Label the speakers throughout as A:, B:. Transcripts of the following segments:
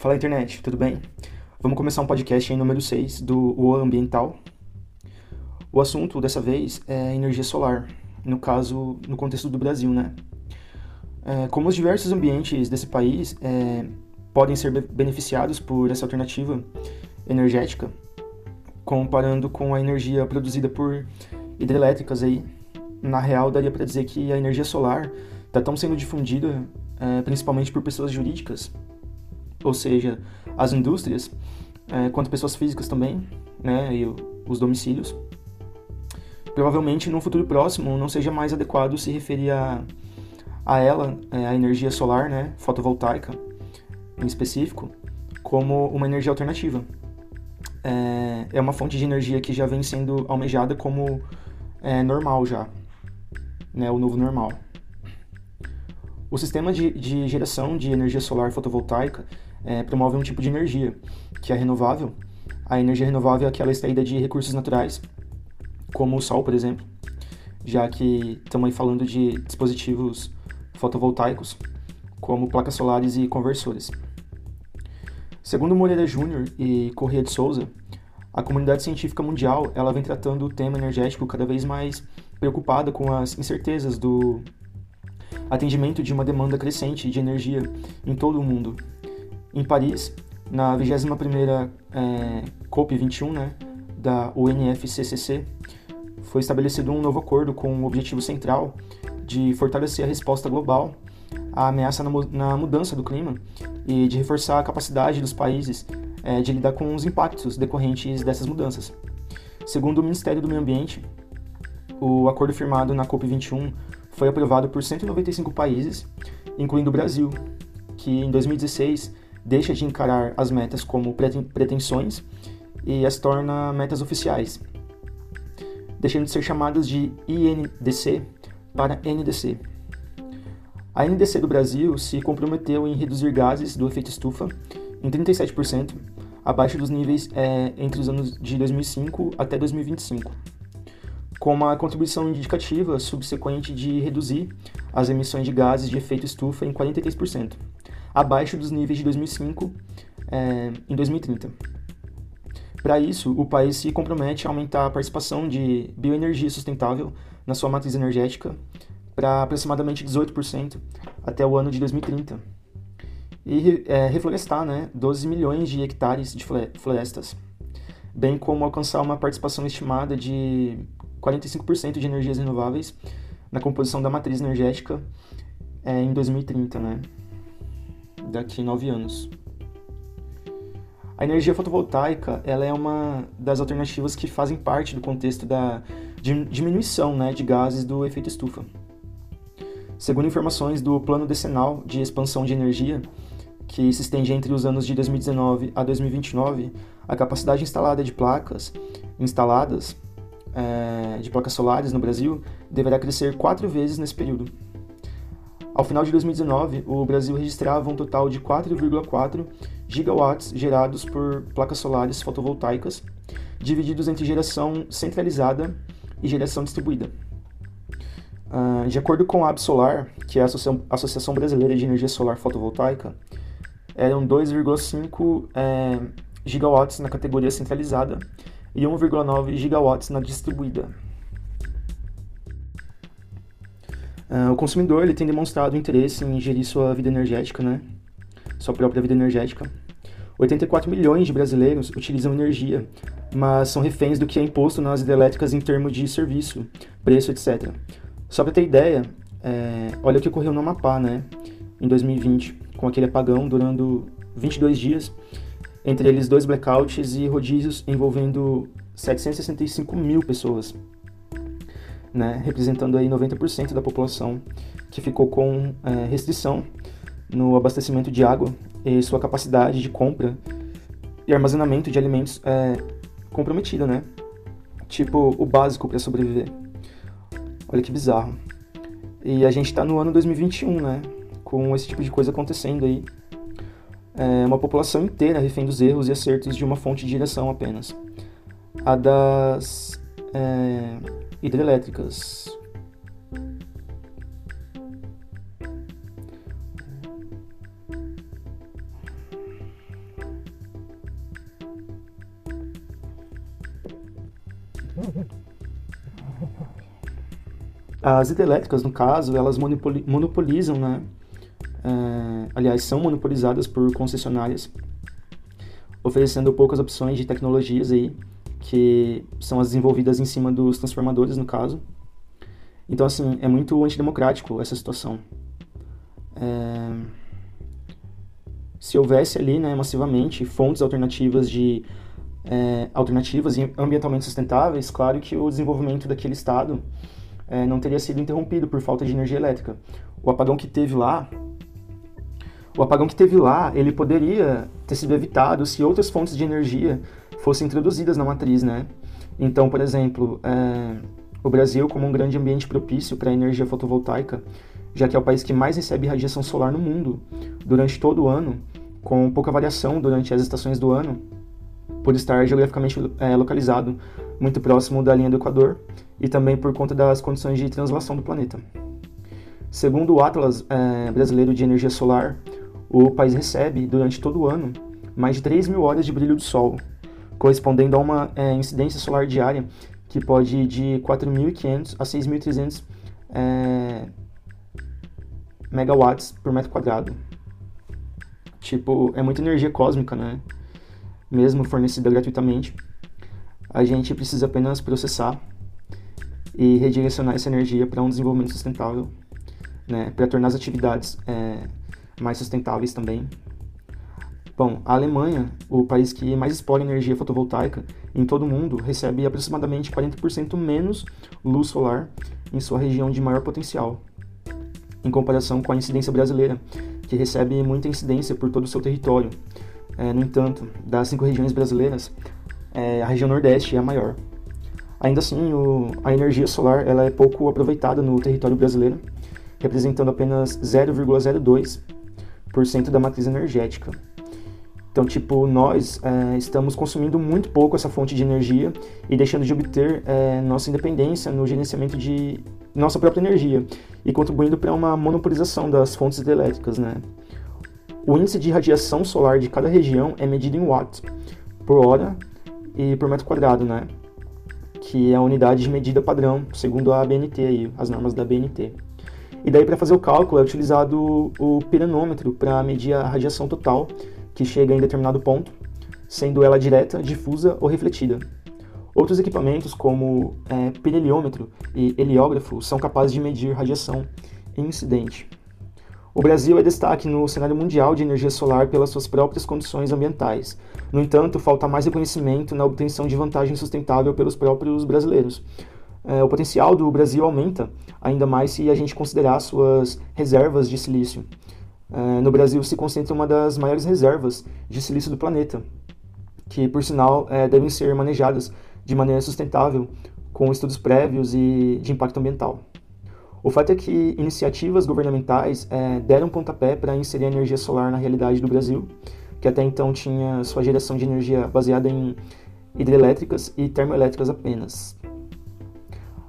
A: Fala internet, tudo bem? Vamos começar um podcast em número 6 do O Ambiental. O assunto dessa vez é energia solar, no caso, no contexto do Brasil, né? É, como os diversos ambientes desse país é, podem ser beneficiados por essa alternativa energética, comparando com a energia produzida por hidrelétricas aí, na real daria para dizer que a energia solar está tão sendo difundida é, principalmente por pessoas jurídicas, ou seja, as indústrias, é, quanto pessoas físicas também, né, e os domicílios. Provavelmente no futuro próximo não seja mais adequado se referir a, a ela, é, a energia solar, né, fotovoltaica em específico, como uma energia alternativa. É, é uma fonte de energia que já vem sendo almejada como é, normal já, né, o novo normal. O sistema de, de geração de energia solar fotovoltaica é, promove um tipo de energia, que é renovável. A energia renovável é aquela extraída de recursos naturais, como o sol, por exemplo, já que estamos aí falando de dispositivos fotovoltaicos, como placas solares e conversores. Segundo Moreira Júnior e Corrêa de Souza, a comunidade científica mundial ela vem tratando o tema energético cada vez mais preocupada com as incertezas do atendimento de uma demanda crescente de energia em todo o mundo. Em Paris, na 21ª é, COP21 né, da UNFCCC, foi estabelecido um novo acordo com o objetivo central de fortalecer a resposta global à ameaça na, mudança do clima e de reforçar a capacidade dos países é, de lidar com os impactos decorrentes dessas mudanças. Segundo o Ministério do Meio Ambiente, o acordo firmado na COP21 foi aprovado por 195 países, incluindo o Brasil, que em 2016 deixa de encarar as metas como pretensões e as torna metas oficiais, deixando de ser chamadas de INDC para NDC. A NDC do Brasil se comprometeu em reduzir gases do efeito estufa em 37%, abaixo dos níveis é, entre os anos de 2005 até 2025, com uma contribuição indicativa subsequente de reduzir as emissões de gases de efeito estufa em 43% abaixo dos níveis de 2005 é, em 2030. Para isso, o país se compromete a aumentar a participação de bioenergia sustentável na sua matriz energética para aproximadamente 18% até o ano de 2030 e é, reflorestar né, 12 milhões de hectares de florestas, bem como alcançar uma participação estimada de 45% de energias renováveis na composição da matriz energética é, em 2030, né? Daqui a nove anos. A energia fotovoltaica ela é uma das alternativas que fazem parte do contexto da diminuição né, de gases do efeito estufa. Segundo informações do Plano Decenal de Expansão de Energia, que se estende entre os anos de 2019 a 2029, a capacidade instalada de placas instaladas é, de placas solares no Brasil deverá crescer quatro vezes nesse período. Ao final de 2019, o Brasil registrava um total de 4,4 gigawatts gerados por placas solares fotovoltaicas, divididos entre geração centralizada e geração distribuída. Uh, de acordo com a Absolar, que é a Associação Brasileira de Energia Solar Fotovoltaica, eram 2,5 é, gigawatts na categoria centralizada e 1,9 gigawatts na distribuída. Uh, o consumidor ele tem demonstrado interesse em gerir sua vida energética, né? Sua própria vida energética. 84 milhões de brasileiros utilizam energia, mas são reféns do que é imposto nas hidrelétricas em termos de serviço, preço, etc. Só para ter ideia, é, olha o que ocorreu no Amapá, né? Em 2020, com aquele apagão durando 22 dias, entre eles dois blackouts e rodízios envolvendo 765 mil pessoas né, representando aí 90% da população que ficou com é, restrição no abastecimento de água e sua capacidade de compra e armazenamento de alimentos é comprometida, né? Tipo, o básico para sobreviver. Olha que bizarro. E a gente está no ano 2021, né? Com esse tipo de coisa acontecendo aí. É uma população inteira refém dos erros e acertos de uma fonte de geração apenas. A das é, hidrelétricas. As hidrelétricas, no caso, elas monopolizam, né? É, aliás, são monopolizadas por concessionárias, oferecendo poucas opções de tecnologias aí que são as desenvolvidas em cima dos transformadores, no caso. Então, assim, é muito antidemocrático essa situação. É... Se houvesse ali, né, massivamente, fontes alternativas de é, alternativas e ambientalmente sustentáveis, claro que o desenvolvimento daquele estado é, não teria sido interrompido por falta de energia elétrica. O apagão que teve lá, o apagão que teve lá, ele poderia ter sido evitado se outras fontes de energia fossem introduzidas na matriz, né? Então, por exemplo, é, o Brasil, como um grande ambiente propício para a energia fotovoltaica, já que é o país que mais recebe radiação solar no mundo durante todo o ano, com pouca variação durante as estações do ano, por estar geograficamente é, localizado muito próximo da linha do Equador e também por conta das condições de translação do planeta. Segundo o Atlas é, Brasileiro de Energia Solar, o país recebe, durante todo o ano, mais de 3 mil horas de brilho do Sol, correspondendo a uma é, incidência solar diária que pode ir de 4.500 a 6.300 é, megawatts por metro quadrado. Tipo, é muita energia cósmica, né? Mesmo fornecida gratuitamente. A gente precisa apenas processar e redirecionar essa energia para um desenvolvimento sustentável, né? Para tornar as atividades é, mais sustentáveis também. Bom, a Alemanha, o país que mais explora energia fotovoltaica em todo o mundo, recebe aproximadamente 40% menos luz solar em sua região de maior potencial, em comparação com a incidência brasileira, que recebe muita incidência por todo o seu território. É, no entanto, das cinco regiões brasileiras, é, a região Nordeste é a maior. Ainda assim, o, a energia solar ela é pouco aproveitada no território brasileiro, representando apenas 0,02% da matriz energética. Então, tipo, nós é, estamos consumindo muito pouco essa fonte de energia e deixando de obter é, nossa independência no gerenciamento de nossa própria energia e contribuindo para uma monopolização das fontes elétricas, né? O índice de radiação solar de cada região é medido em watts por hora e por metro quadrado, né? Que é a unidade de medida padrão, segundo a ABNT aí, as normas da ABNT. E daí para fazer o cálculo é utilizado o piranômetro para medir a radiação total que chega em determinado ponto, sendo ela direta, difusa ou refletida. Outros equipamentos, como é, e heliógrafo, são capazes de medir radiação em incidente. O Brasil é destaque no cenário mundial de energia solar pelas suas próprias condições ambientais. No entanto, falta mais reconhecimento na obtenção de vantagem sustentável pelos próprios brasileiros. É, o potencial do Brasil aumenta ainda mais se a gente considerar suas reservas de silício. É, no Brasil se concentra uma das maiores reservas de silício do planeta, que, por sinal, é, devem ser manejadas de maneira sustentável, com estudos prévios e de impacto ambiental. O fato é que iniciativas governamentais é, deram pontapé para inserir a energia solar na realidade do Brasil, que até então tinha sua geração de energia baseada em hidrelétricas e termoelétricas apenas.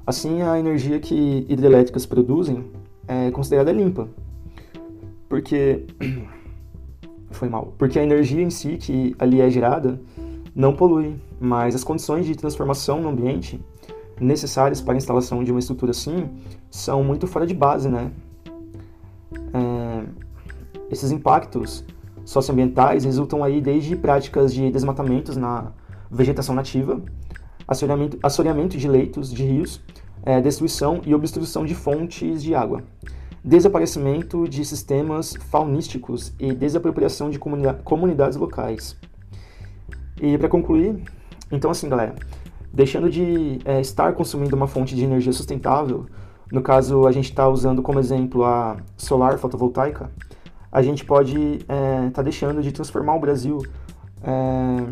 A: Assim, a energia que hidrelétricas produzem é considerada limpa, porque foi mal, porque a energia em si que ali é gerada não polui, mas as condições de transformação no ambiente necessárias para a instalação de uma estrutura assim são muito fora de base, né? É, esses impactos socioambientais resultam aí desde práticas de desmatamentos na vegetação nativa, assoreamento, assoreamento de leitos de rios, é, destruição e obstrução de fontes de água desaparecimento de sistemas faunísticos e desapropriação de comunidades locais. E para concluir, então assim, galera, deixando de é, estar consumindo uma fonte de energia sustentável, no caso a gente está usando como exemplo a solar fotovoltaica, a gente pode estar é, tá deixando de transformar o Brasil. É,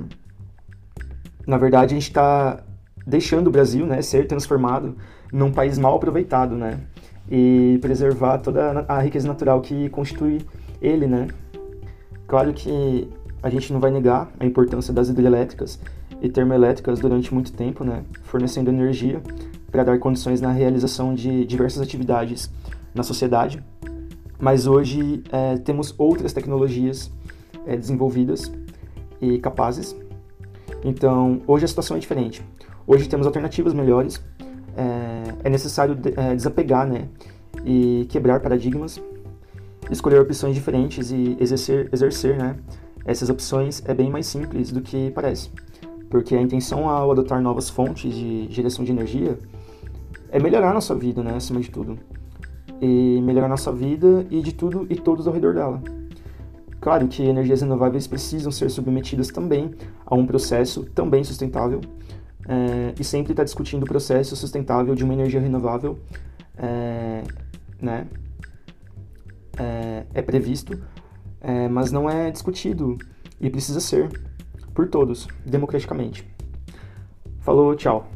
A: na verdade, a gente está deixando o Brasil né, ser transformado num país mal aproveitado, né? E preservar toda a riqueza natural que constitui ele, né? Claro que a gente não vai negar a importância das hidrelétricas e termoelétricas durante muito tempo, né? Fornecendo energia para dar condições na realização de diversas atividades na sociedade. Mas hoje é, temos outras tecnologias é, desenvolvidas e capazes. Então, hoje a situação é diferente. Hoje temos alternativas melhores, é, é necessário de, é, desapegar né, e quebrar paradigmas, escolher opções diferentes e exercer, exercer né, essas opções é bem mais simples do que parece, porque a intenção ao adotar novas fontes de geração de energia é melhorar nossa vida, né, acima de tudo, e melhorar nossa vida e de tudo e todos ao redor dela. Claro que energias renováveis precisam ser submetidas também a um processo também sustentável é, e sempre está discutindo o processo sustentável de uma energia renovável, é, né? É, é previsto, é, mas não é discutido e precisa ser por todos, democraticamente. Falou, tchau.